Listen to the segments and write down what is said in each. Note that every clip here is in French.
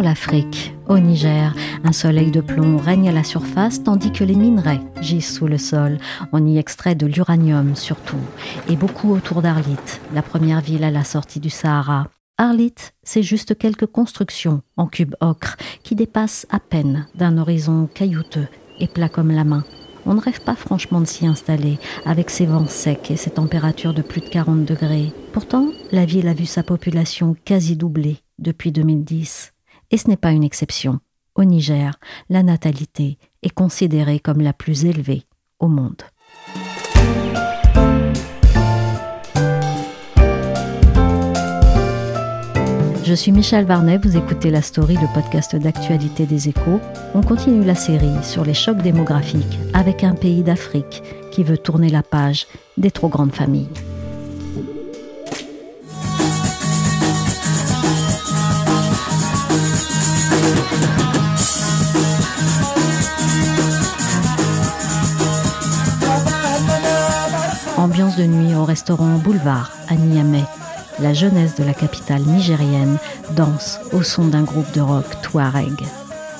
l'Afrique. Au Niger, un soleil de plomb règne à la surface tandis que les minerais gisent sous le sol. On y extrait de l'uranium surtout, et beaucoup autour d'Arlit, la première ville à la sortie du Sahara. Arlit, c'est juste quelques constructions en cube ocre qui dépassent à peine d'un horizon caillouteux et plat comme la main. On ne rêve pas franchement de s'y installer, avec ses vents secs et ses températures de plus de 40 degrés. Pourtant, la ville a vu sa population quasi doubler depuis 2010. Et ce n'est pas une exception. Au Niger, la natalité est considérée comme la plus élevée au monde. Je suis Michel Varnet, vous écoutez la story, le podcast d'actualité des échos. On continue la série sur les chocs démographiques avec un pays d'Afrique qui veut tourner la page des trop grandes familles. Restaurant Boulevard à Niamey. La jeunesse de la capitale nigérienne danse au son d'un groupe de rock Touareg.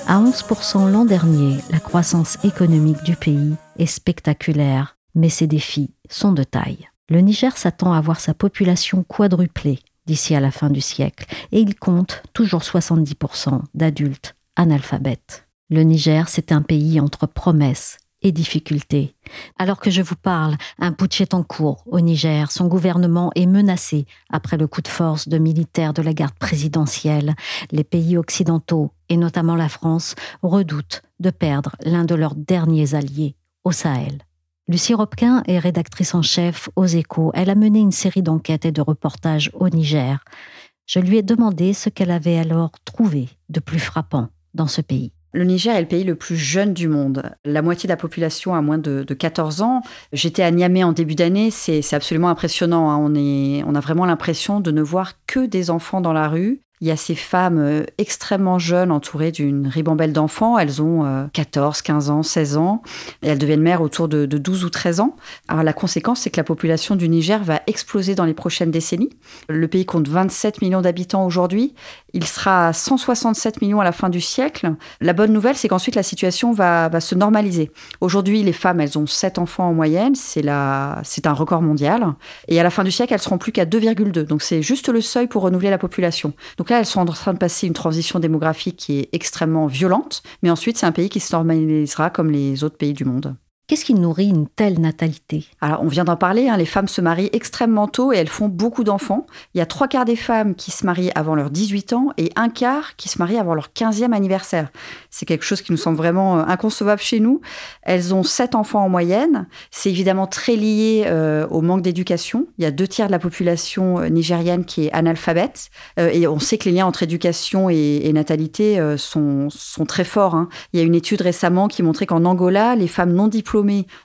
À 11% l'an dernier, la croissance économique du pays est spectaculaire, mais ses défis sont de taille. Le Niger s'attend à voir sa population quadruplée d'ici à la fin du siècle, et il compte toujours 70% d'adultes analphabètes. Le Niger, c'est un pays entre promesses et difficultés. Alors que je vous parle, un putsch est en cours au Niger. Son gouvernement est menacé après le coup de force de militaires de la garde présidentielle. Les pays occidentaux, et notamment la France, redoutent de perdre l'un de leurs derniers alliés au Sahel. Lucie Robquin est rédactrice en chef aux Échos. Elle a mené une série d'enquêtes et de reportages au Niger. Je lui ai demandé ce qu'elle avait alors trouvé de plus frappant dans ce pays. Le Niger est le pays le plus jeune du monde. La moitié de la population a moins de, de 14 ans. J'étais à Niamey en début d'année. C'est absolument impressionnant. hein. On, est, on a vraiment l'impression de ne voir que des enfants dans la rue. Il y a ces femmes euh, extrêmement jeunes entourées d'une ribambelle d'enfants. Elles ont euh, 14, 15 ans, 16 ans. Et elles deviennent mères autour de, de 12 ou 13 ans. La conséquence, c'est que la population du Niger va exploser dans les prochaines décennies. Le pays compte 27 millions d'habitants aujourd'hui. Il sera à 167 millions à la fin du siècle. La bonne nouvelle, c'est qu'ensuite la situation va, se normaliser. Aujourd'hui, les femmes, elles ont 7 enfants en moyenne. C'est un record mondial. Et à la fin du siècle, elles seront plus qu'à 2,2. Donc c'est juste le seuil pour renouveler la population. Là, elles sont en train de passer une transition démographique qui est extrêmement violente. Mais ensuite, c'est un pays qui se normalisera comme les autres pays du monde. Qu'est-ce qui nourrit une telle natalité? Alors, on vient d'en parler, hein, les femmes se marient extrêmement tôt et elles font beaucoup d'enfants. Il y a trois quarts des femmes qui se marient avant leurs 18 ans et un quart qui se marient avant leur 15e anniversaire. C'est quelque chose qui nous semble vraiment euh, inconcevable chez nous. Elles ont sept enfants en moyenne. C'est évidemment très lié euh, au manque d'éducation. Il y a deux tiers de la population euh, nigérienne qui est analphabète. Et on sait que les liens entre éducation et, natalité sont, sont très forts. hein. Il y a une étude récemment qui montrait qu'en Angola, les femmes non diplômées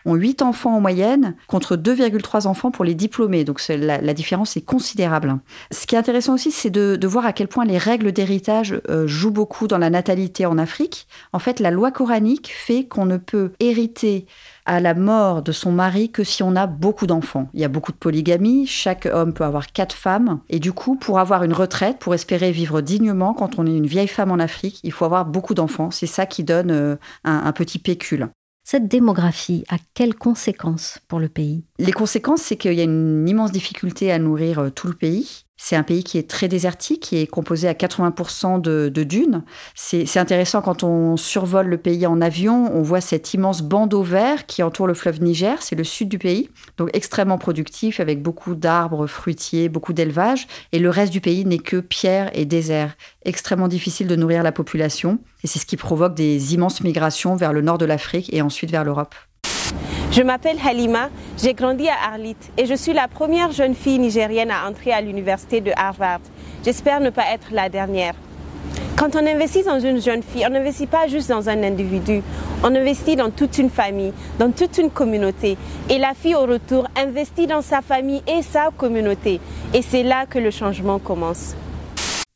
ont 8 enfants en moyenne contre 2,3 enfants pour les diplômés. Donc la, différence est considérable. Ce qui est intéressant aussi, c'est de, voir à quel point les règles d'héritage euh, jouent beaucoup dans la natalité en Afrique. En fait, la loi coranique fait qu'on ne peut hériter à la mort de son mari que si on a beaucoup d'enfants. Il y a beaucoup de polygamie, chaque homme peut avoir quatre femmes, et du coup, pour avoir une retraite, pour espérer vivre dignement, quand on est une vieille femme en Afrique, il faut avoir beaucoup d'enfants. C'est ça qui donne euh, un petit pécule. Cette démographie a quelles conséquences pour le pays? Les conséquences, c'est qu'il y a une immense difficulté à nourrir euh, tout le pays. C'est un pays qui est très désertique, qui est composé à 80% de, dunes. C'est intéressant quand on survole le pays en avion, on voit cette immense bandeau vert qui entoure le fleuve Niger, c'est le sud du pays, donc extrêmement productif avec beaucoup d'arbres fruitiers, beaucoup d'élevage, et le reste du pays n'est que pierre et désert. Extrêmement difficile de nourrir la population, et c'est ce qui provoque des immenses migrations vers le nord de l'Afrique et ensuite vers l'Europe. Je m'appelle Halima, j'ai grandi à Arlit et je suis la première jeune fille nigérienne à entrer à l'université de Harvard. J'espère ne pas être la dernière. Quand on investit dans une jeune fille, on n'investit pas juste dans un individu, on investit dans toute une famille, dans toute une communauté. Et la fille au retour investit dans sa famille et sa communauté. Et c'est là que le changement commence.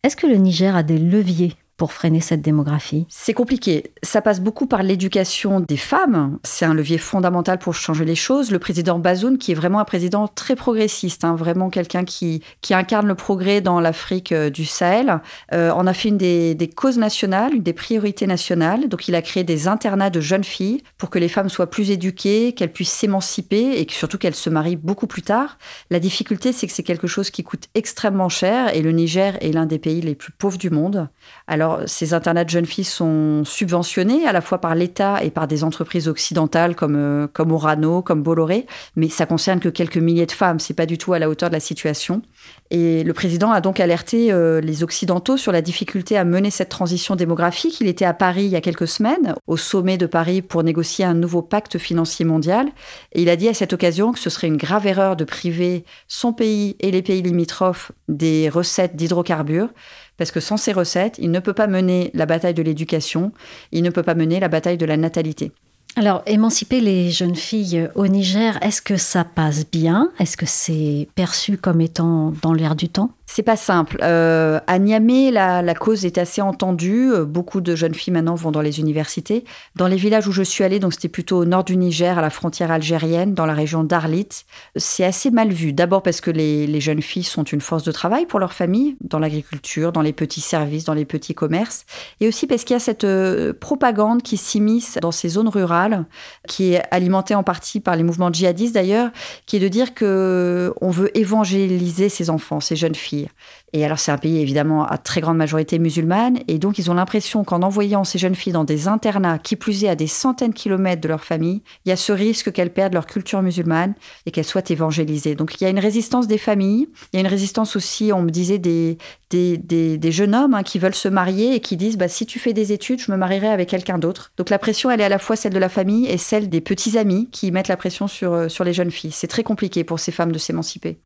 Est-ce que le Niger a des leviers pour freiner cette démographie C'est compliqué. Ça passe beaucoup par l'éducation des femmes. C'est un levier fondamental pour changer les choses. Le président Bazoum, qui est vraiment un président très progressiste, hein, vraiment quelqu'un qui, incarne le progrès dans l'Afrique euh, du Sahel, euh, en a fait une des, causes nationales, une des priorités nationales. Donc il a créé des internats de jeunes filles pour que les femmes soient plus éduquées, qu'elles puissent s'émanciper et surtout qu'elles se marient beaucoup plus tard. La difficulté, c'est que c'est quelque chose qui coûte extrêmement cher et le Niger est l'un des pays les plus pauvres du monde. Alors ces internats de jeunes filles sont subventionnés à la fois par l'État et par des entreprises occidentales comme, euh, comme Orano, comme Bolloré, mais ça concerne que quelques milliers de femmes. C'est pas du tout à la hauteur de la situation. Et le président a donc alerté euh, les Occidentaux sur la difficulté à mener cette transition démographique. Il était à Paris il y a quelques semaines, au sommet de Paris, pour négocier un nouveau pacte financier mondial. Et il a dit à cette occasion que ce serait une grave erreur de priver son pays et les pays limitrophes des recettes d'hydrocarbures parce que sans ces recettes, il ne peut pas mener la bataille de l'éducation, il ne peut pas mener la bataille de la natalité. Alors, émanciper les jeunes filles au Niger, est-ce que ça passe bien? Est-ce que c'est perçu comme étant dans l'air du temps? C'est pas simple. Euh, à Niamey, la, cause est assez entendue. Euh, beaucoup de jeunes filles maintenant vont dans les universités. Dans les villages où je suis allée, donc c'était plutôt au nord du Niger, à la frontière algérienne, dans la région d'Arlit, c'est assez mal vu. D'abord parce que les, jeunes filles sont une force de travail pour leur famille, dans l'agriculture, dans les petits services, dans les petits commerces, et aussi parce qu'il y a cette euh, propagande qui s'immisce dans ces zones rurales, qui est alimentée en partie par les mouvements djihadistes d'ailleurs, qui est de dire que on veut évangéliser ces enfants, ces jeunes filles et alors, c'est un pays évidemment à très grande majorité musulmane. Et donc, ils ont l'impression qu'en envoyant ces jeunes filles dans des internats, qui plus est à des centaines de kilomètres de leur famille, il y a ce risque qu'elles perdent leur culture musulmane et qu'elles soient évangélisées. Donc, il y a une résistance des familles. Il y a une résistance aussi, on me disait, des, des, jeunes hommes hein, qui veulent se marier et qui disent bah, si tu fais des études, je me marierai avec quelqu'un d'autre. Donc, la pression, elle est à la fois celle de la famille et celle des petits amis qui mettent la pression sur, euh, sur les jeunes filles. C'est très compliqué pour ces femmes de s'émanciper.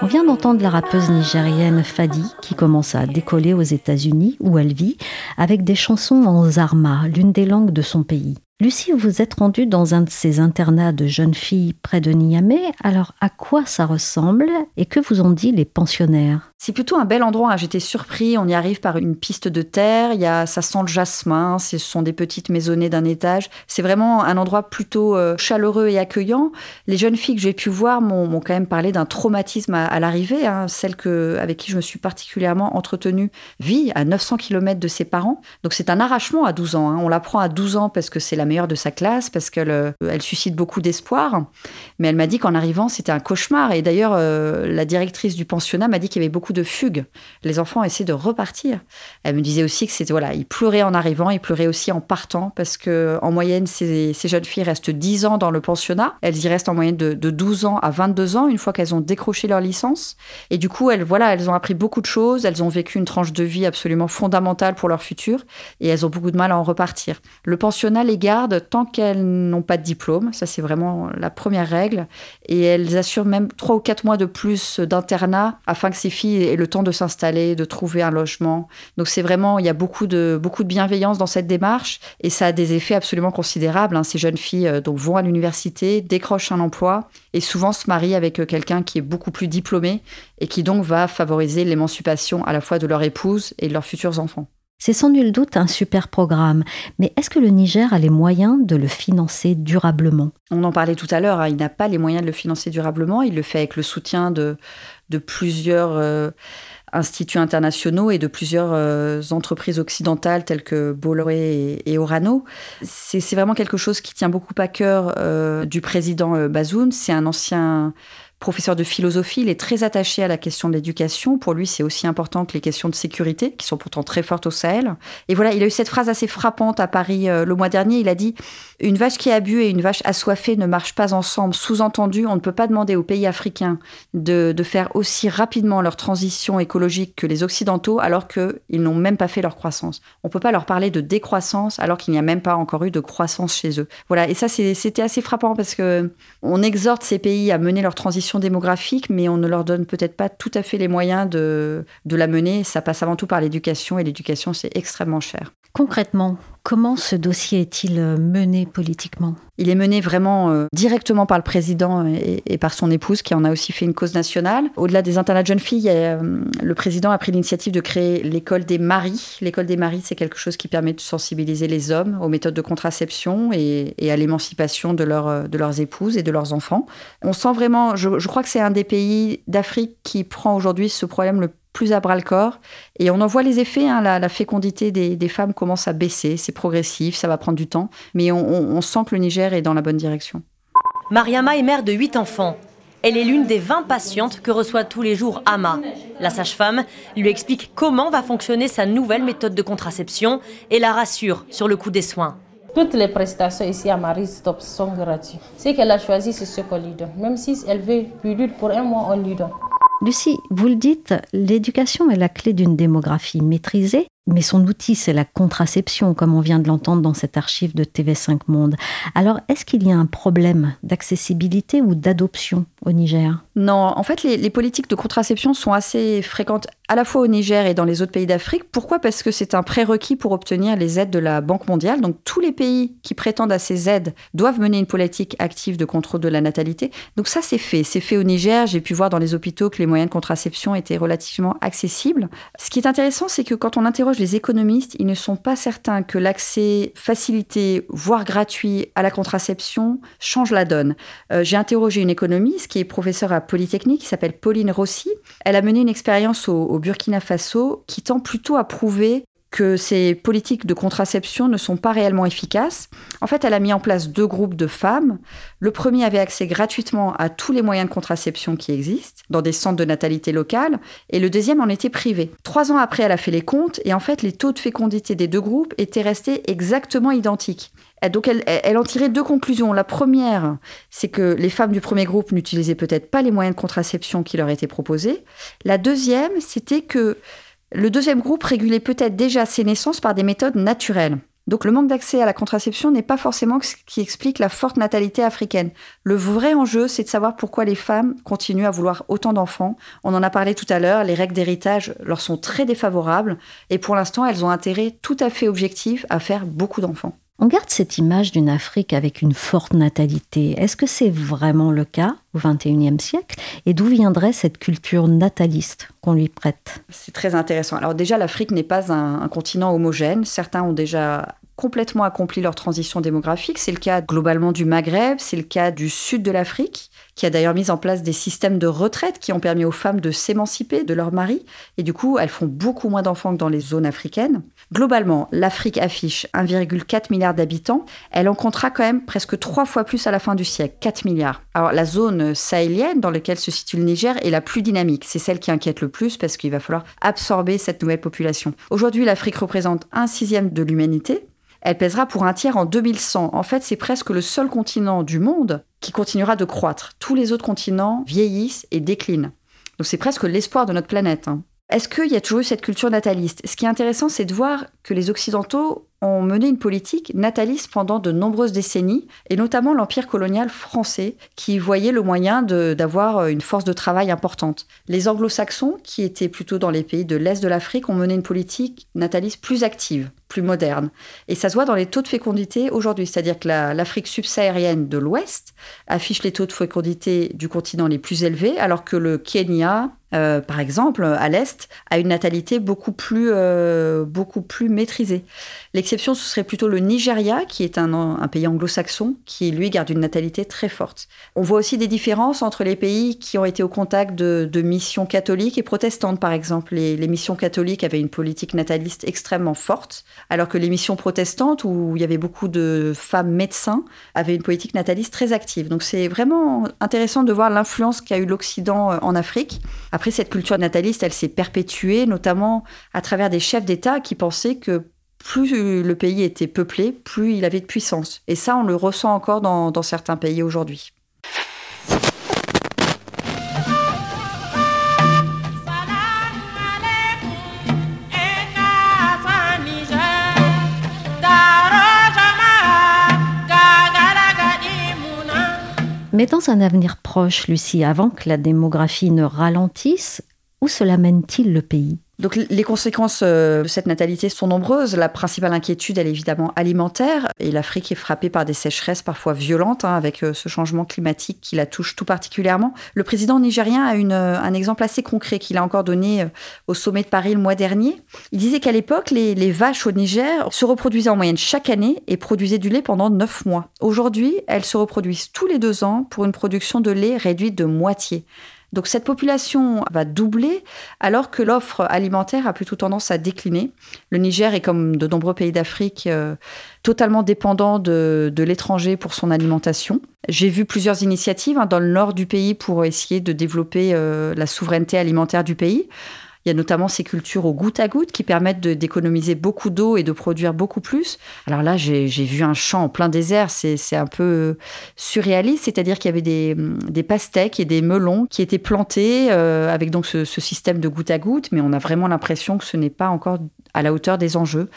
On vient d'entendre la rappeuse nigérienne Fadi qui commence à décoller aux États-Unis où elle vit avec des chansons en zarma, l'une des langues de son pays. Lucie, vous êtes rendue dans un de ces internats de jeunes filles près de Niamey. Alors, à quoi ça ressemble et que vous ont dit les pensionnaires? C'est plutôt un bel endroit. Hein. J'étais surpris. On y arrive par une piste de terre. Il y a, ça sent le jasmin. Ce sont des petites maisonnées d'un étage. C'est vraiment un endroit plutôt euh, chaleureux et accueillant. Les jeunes filles que j'ai pu voir m'ont quand même parlé d'un traumatisme à, l'arrivée. Hein. Celle que, avec qui je me suis particulièrement entretenue vit à 900 km de ses parents. Donc c'est un arrachement à 12 ans. Hein. On l'apprend à 12 ans parce que c'est la de sa classe, parce qu'elle euh, elle suscite beaucoup d'espoir. Mais elle m'a dit qu'en arrivant, c'était un cauchemar. Et d'ailleurs, euh, la directrice du pensionnat m'a dit qu'il y avait beaucoup de fugue. Les enfants essaient de repartir. Elle me disait aussi que c'était voilà, ils pleuraient en arrivant, ils pleuraient aussi en partant parce que en moyenne ces, jeunes filles restent 10 ans dans le pensionnat. Elles y restent en moyenne de, 12 ans à 22 ans une fois qu'elles ont décroché leur licence. Et du coup, elles voilà, elles ont appris beaucoup de choses, elles ont vécu une tranche de vie absolument fondamentale pour leur futur et elles ont beaucoup de mal à en repartir. Le pensionnat les tant qu'elles n'ont pas de diplôme, ça c'est vraiment la première règle et elles assurent même 3 ou 4 mois de plus d'internat afin que ces filles et le temps de s'installer, de trouver un logement. Donc c'est vraiment, il y a beaucoup de, beaucoup de bienveillance dans cette démarche et ça a des effets absolument considérables. Hein. Ces jeunes filles euh, donc, vont à l'université, décrochent un emploi et souvent se marient avec euh, quelqu'un qui est beaucoup plus diplômé et qui donc va favoriser l'émancipation à la fois de leur épouse et de leurs futurs enfants. C'est sans nul doute un super programme, mais est-ce que le Niger a les moyens de le financer durablement? On en parlait tout à l'heure, hein. il n'a pas les moyens de le financer durablement, il le fait avec le soutien de, de plusieurs euh, instituts internationaux et de plusieurs euh, entreprises occidentales telles que Bolloré et, Orano. C'est vraiment quelque chose qui tient beaucoup à cœur euh, du président Bazoun. C'est un ancien professeur de philosophie, il est très attaché à la question de l'éducation. Pour lui, c'est aussi important que les questions de sécurité, qui sont pourtant très fortes au Sahel. Et voilà, il a eu cette phrase assez frappante à Paris euh, le mois dernier. Il a dit Une vache qui a bu et une vache assoiffée ne marchent pas ensemble. Sous-entendu, on ne peut pas demander aux pays africains de, faire aussi rapidement leur transition écologique que les Occidentaux, alors qu'ils n'ont même pas fait leur croissance. On ne peut pas leur parler de décroissance alors qu'il n'y a même pas encore eu de croissance chez eux. Voilà, et ça, c'était assez frappant parce que on exhorte ces pays à mener leur transition démographique, mais on ne leur donne peut-être pas tout à fait les moyens de, de la mener. Ça passe avant tout par l'éducation, et l'éducation, c'est extrêmement cher. Concrètement, comment ce dossier est-il euh, mené politiquement? Il est mené vraiment euh, directement par le président et, par son épouse, qui en a aussi fait une cause nationale. Au-delà des internats de jeunes filles, euh, le président a pris l'initiative de créer l'école des maris. L'école des maris, c'est quelque chose qui permet de sensibiliser les hommes aux méthodes de contraception et, à l'émancipation de, de leurs épouses et de leurs enfants. On sent vraiment, je, je crois que c'est un des pays d'Afrique qui prend aujourd'hui ce problème le plus à bras le corps. Et on en voit les effets. Hein, la, fécondité des, femmes commence à baisser. C'est progressif, ça va prendre du temps. Mais on, sent que le Niger est dans la bonne direction. Mariama est mère de 8 enfants. Elle est l'une des 20 patientes que reçoit tous les jours Ama. La sage-femme lui explique comment va fonctionner sa nouvelle méthode de contraception et la rassure sur le coût des soins. Toutes les prestations ici à Marie Stop sont gratuites. Ce qu'elle a choisi, c'est ce qu'on lui donne. Même si elle veut pilule pour un mois, on lui donne. Lucie, vous le dites, l'éducation est la clé d'une démographie maîtrisée, mais son outil, c'est la contraception, comme on vient de l'entendre dans cette archive de TV5 Monde. Alors, est-ce qu'il y a un problème d'accessibilité ou d'adoption au Niger? Non, en fait, les, politiques de contraception sont assez fréquentes à la fois au Niger et dans les autres pays d'Afrique. Pourquoi? Parce que c'est un prérequis pour obtenir les aides de la Banque mondiale. Donc tous les pays qui prétendent à ces aides doivent mener une politique active de contrôle de la natalité. Donc ça, c'est fait. C'est fait au Niger. J'ai pu voir dans les hôpitaux que les moyens de contraception étaient relativement accessibles. Ce qui est intéressant, c'est que quand on interroge les économistes, ils ne sont pas certains que l'accès facilité, voire gratuit à la contraception change la donne. Euh, j'ai interrogé une économiste qui est professeure à Polytechnique, qui s'appelle Pauline Rossi. Elle a mené une expérience au Burkina Faso qui tend plutôt à prouver que ces politiques de contraception ne sont pas réellement efficaces. En fait, elle a mis en place deux groupes de femmes. Le premier avait accès gratuitement à tous les moyens de contraception qui existent dans des centres de natalité locales, et le deuxième en était privé. Trois ans après, elle a fait les comptes, et en fait, les taux de fécondité des deux groupes étaient restés exactement identiques. Donc elle, elle, en tirait deux conclusions. La première, c'est que les femmes du premier groupe n'utilisaient peut-être pas les moyens de contraception qui leur étaient proposés. La deuxième, c'était que le deuxième groupe régulait peut-être déjà ses naissances par des méthodes naturelles. Donc le manque d'accès à la contraception n'est pas forcément ce qui explique la forte natalité africaine. Le vrai enjeu, c'est de savoir pourquoi les femmes continuent à vouloir autant d'enfants. On en a parlé tout à l'heure, les règles d'héritage leur sont très défavorables et pour l'instant, elles ont intérêt tout à fait objectif à faire beaucoup d'enfants. On garde cette image d'une Afrique avec une forte natalité. Est-ce que c'est vraiment le cas au XXIe siècle? Et d'où viendrait cette culture nataliste qu'on lui prête? C'est très intéressant. Alors déjà, l'Afrique n'est pas un, continent homogène. Certains ont déjà complètement accompli leur transition démographique. C'est le cas globalement du Maghreb, c'est le cas du sud de l'Afrique qui a d'ailleurs mis en place des systèmes de retraite qui ont permis aux femmes de s'émanciper de leur mari. Et du coup, elles font beaucoup moins d'enfants que dans les zones africaines. Globalement, l'Afrique affiche 1,4 milliard d'habitants. Elle en comptera quand même presque trois fois plus à la fin du siècle, 4 milliards. Alors la zone sahélienne dans laquelle se situe le Niger est la plus dynamique. C'est celle qui inquiète le plus parce qu'il va falloir absorber cette nouvelle population. Aujourd'hui, l'Afrique représente un sixième de l'humanité. Elle pèsera pour un tiers en 2100. En fait, c'est presque le seul continent du monde qui continuera de croître. Tous les autres continents vieillissent et déclinent. Donc c'est presque l'espoir de notre planète. Hein. Est-ce qu'il y a toujours eu cette culture nataliste? Ce qui est intéressant, c'est de voir que les Occidentaux ont mené une politique nataliste pendant de nombreuses décennies, et notamment l'Empire colonial français, qui voyait le moyen d'avoir une force de travail importante. Les anglo-saxons, qui étaient plutôt dans les pays de l'Est de l'Afrique, ont mené une politique nataliste plus active plus moderne. Et ça se voit dans les taux de fécondité aujourd'hui, c'est-à-dire que l'Afrique subsaharienne de l'Ouest affiche les taux de fécondité du continent les plus élevés, alors que le Kenya, euh, par exemple, à l'Est, a une natalité beaucoup plus, euh, beaucoup plus maîtrisée. L'exception, ce serait plutôt le Nigeria, qui est un, pays anglo-saxon, qui lui garde une natalité très forte. On voit aussi des différences entre les pays qui ont été au contact de, missions catholiques et protestantes, par exemple. Les, missions catholiques avaient une politique nataliste extrêmement forte, alors que les missions protestantes, où il y avait beaucoup de femmes médecins, avaient une politique nataliste très active. Donc c'est vraiment intéressant de voir l'influence qu'a eu l'Occident euh, en Afrique. Après, cette culture nataliste, elle s'est perpétuée, notamment à travers des chefs d'État qui pensaient que plus le pays était peuplé, plus il avait de puissance. Et ça, on le ressent encore dans, dans certains pays aujourd'hui. Mais dans un avenir proche, Lucie, avant que la démographie ne ralentisse, où cela mène-t-il le pays? Donc les conséquences euh, de cette natalité sont nombreuses. La principale inquiétude, elle est évidemment alimentaire. Et l'Afrique est frappée par des sécheresses parfois violentes, hein, avec euh, ce changement climatique qui la touche tout particulièrement. Le président nigérien a euh, un exemple assez concret qu'il a encore donné au sommet de Paris le mois dernier. Il disait qu'à l'époque, les, les vaches au Niger se reproduisaient en moyenne chaque année et produisaient du lait pendant neuf mois. Aujourd'hui, elles se reproduisent tous les deux ans pour une production de lait réduite de moitié. Donc cette population va doubler alors que l'offre alimentaire a plutôt tendance à décliner. Le Niger est comme de nombreux pays d'Afrique euh, totalement dépendant de, l'étranger pour son alimentation. J'ai vu plusieurs initiatives hein, dans le nord du pays pour essayer de développer euh, la souveraineté alimentaire du pays. Il y a notamment ces cultures au goutte à goutte qui permettent d'économiser beaucoup d'eau et de produire beaucoup plus. Alors là, j'ai vu un champ en plein désert, c'est un peu surréaliste, c'est-à-dire qu'il y avait des, des, pastèques et des melons qui étaient plantés euh, avec donc ce, ce système de goutte à goutte, mais on a vraiment l'impression que ce n'est pas encore à la hauteur des enjeux.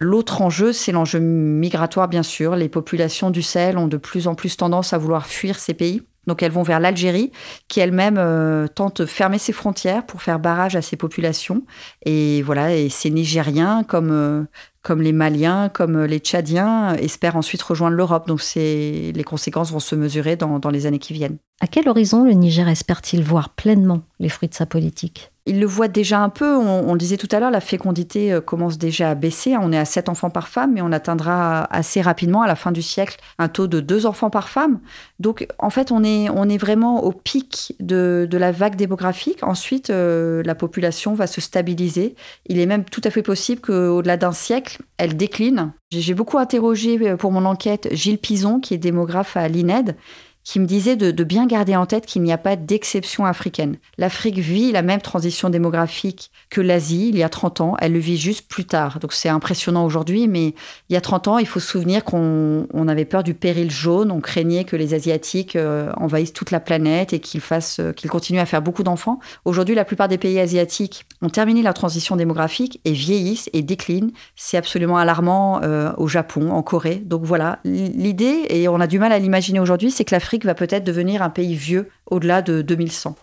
L'autre enjeu, c'est l'enjeu migratoire, bien sûr. Les populations du Sahel ont de plus en plus tendance à vouloir fuir ces pays. Donc elles vont vers l'Algérie, qui elle-même euh, tente de fermer ses frontières pour faire barrage à ces populations. Et voilà, et ces Nigériens, comme, euh, comme les Maliens, comme les Tchadiens, espèrent ensuite rejoindre l'Europe. Donc les conséquences vont se mesurer dans, dans les années qui viennent. À quel horizon le Niger espère-t-il voir pleinement les fruits de sa politique? Il le voit déjà un peu, on, le disait tout à l'heure, la fécondité euh, commence déjà à baisser. On est à 7 enfants par femme, mais on atteindra assez rapidement, à la fin du siècle, un taux de 2 enfants par femme. Donc, en fait, on est, on est vraiment au pic de, de la vague démographique. Ensuite, euh, la population va se stabiliser. Il est même tout à fait possible qu'au-delà d'un siècle, elle décline. J'ai beaucoup interrogé euh, pour mon enquête Gilles Pison, qui est démographe à l'INED qui me disait de, bien garder en tête qu'il n'y a pas d'exception africaine. L'Afrique vit la même transition démographique que l'Asie il y a 30 ans, elle le vit juste plus tard. Donc c'est impressionnant aujourd'hui, mais il y a 30 ans, il faut se souvenir qu'on on avait peur du péril jaune, on craignait que les Asiatiques euh, envahissent toute la planète et qu'ils fassent, euh, qu'ils continuent à faire beaucoup d'enfants. Aujourd'hui, la plupart des pays asiatiques ont terminé la transition démographique et vieillissent et déclinent. C'est absolument alarmant euh, au Japon, en Corée. Donc voilà, l'idée, et on a du mal à l'imaginer aujourd'hui, c'est que va peut-être devenir un pays vieux au-delà de 2100.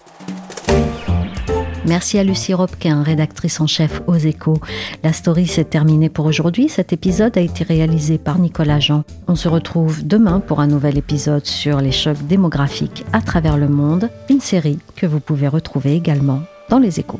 Merci à Lucie Robquin, rédactrice en chef aux échos. La story s'est terminée pour aujourd'hui. Cet épisode a été réalisé par Nicolas Jean. On se retrouve demain pour un nouvel épisode sur les chocs démographiques à travers le monde, une série que vous pouvez retrouver également dans les échos.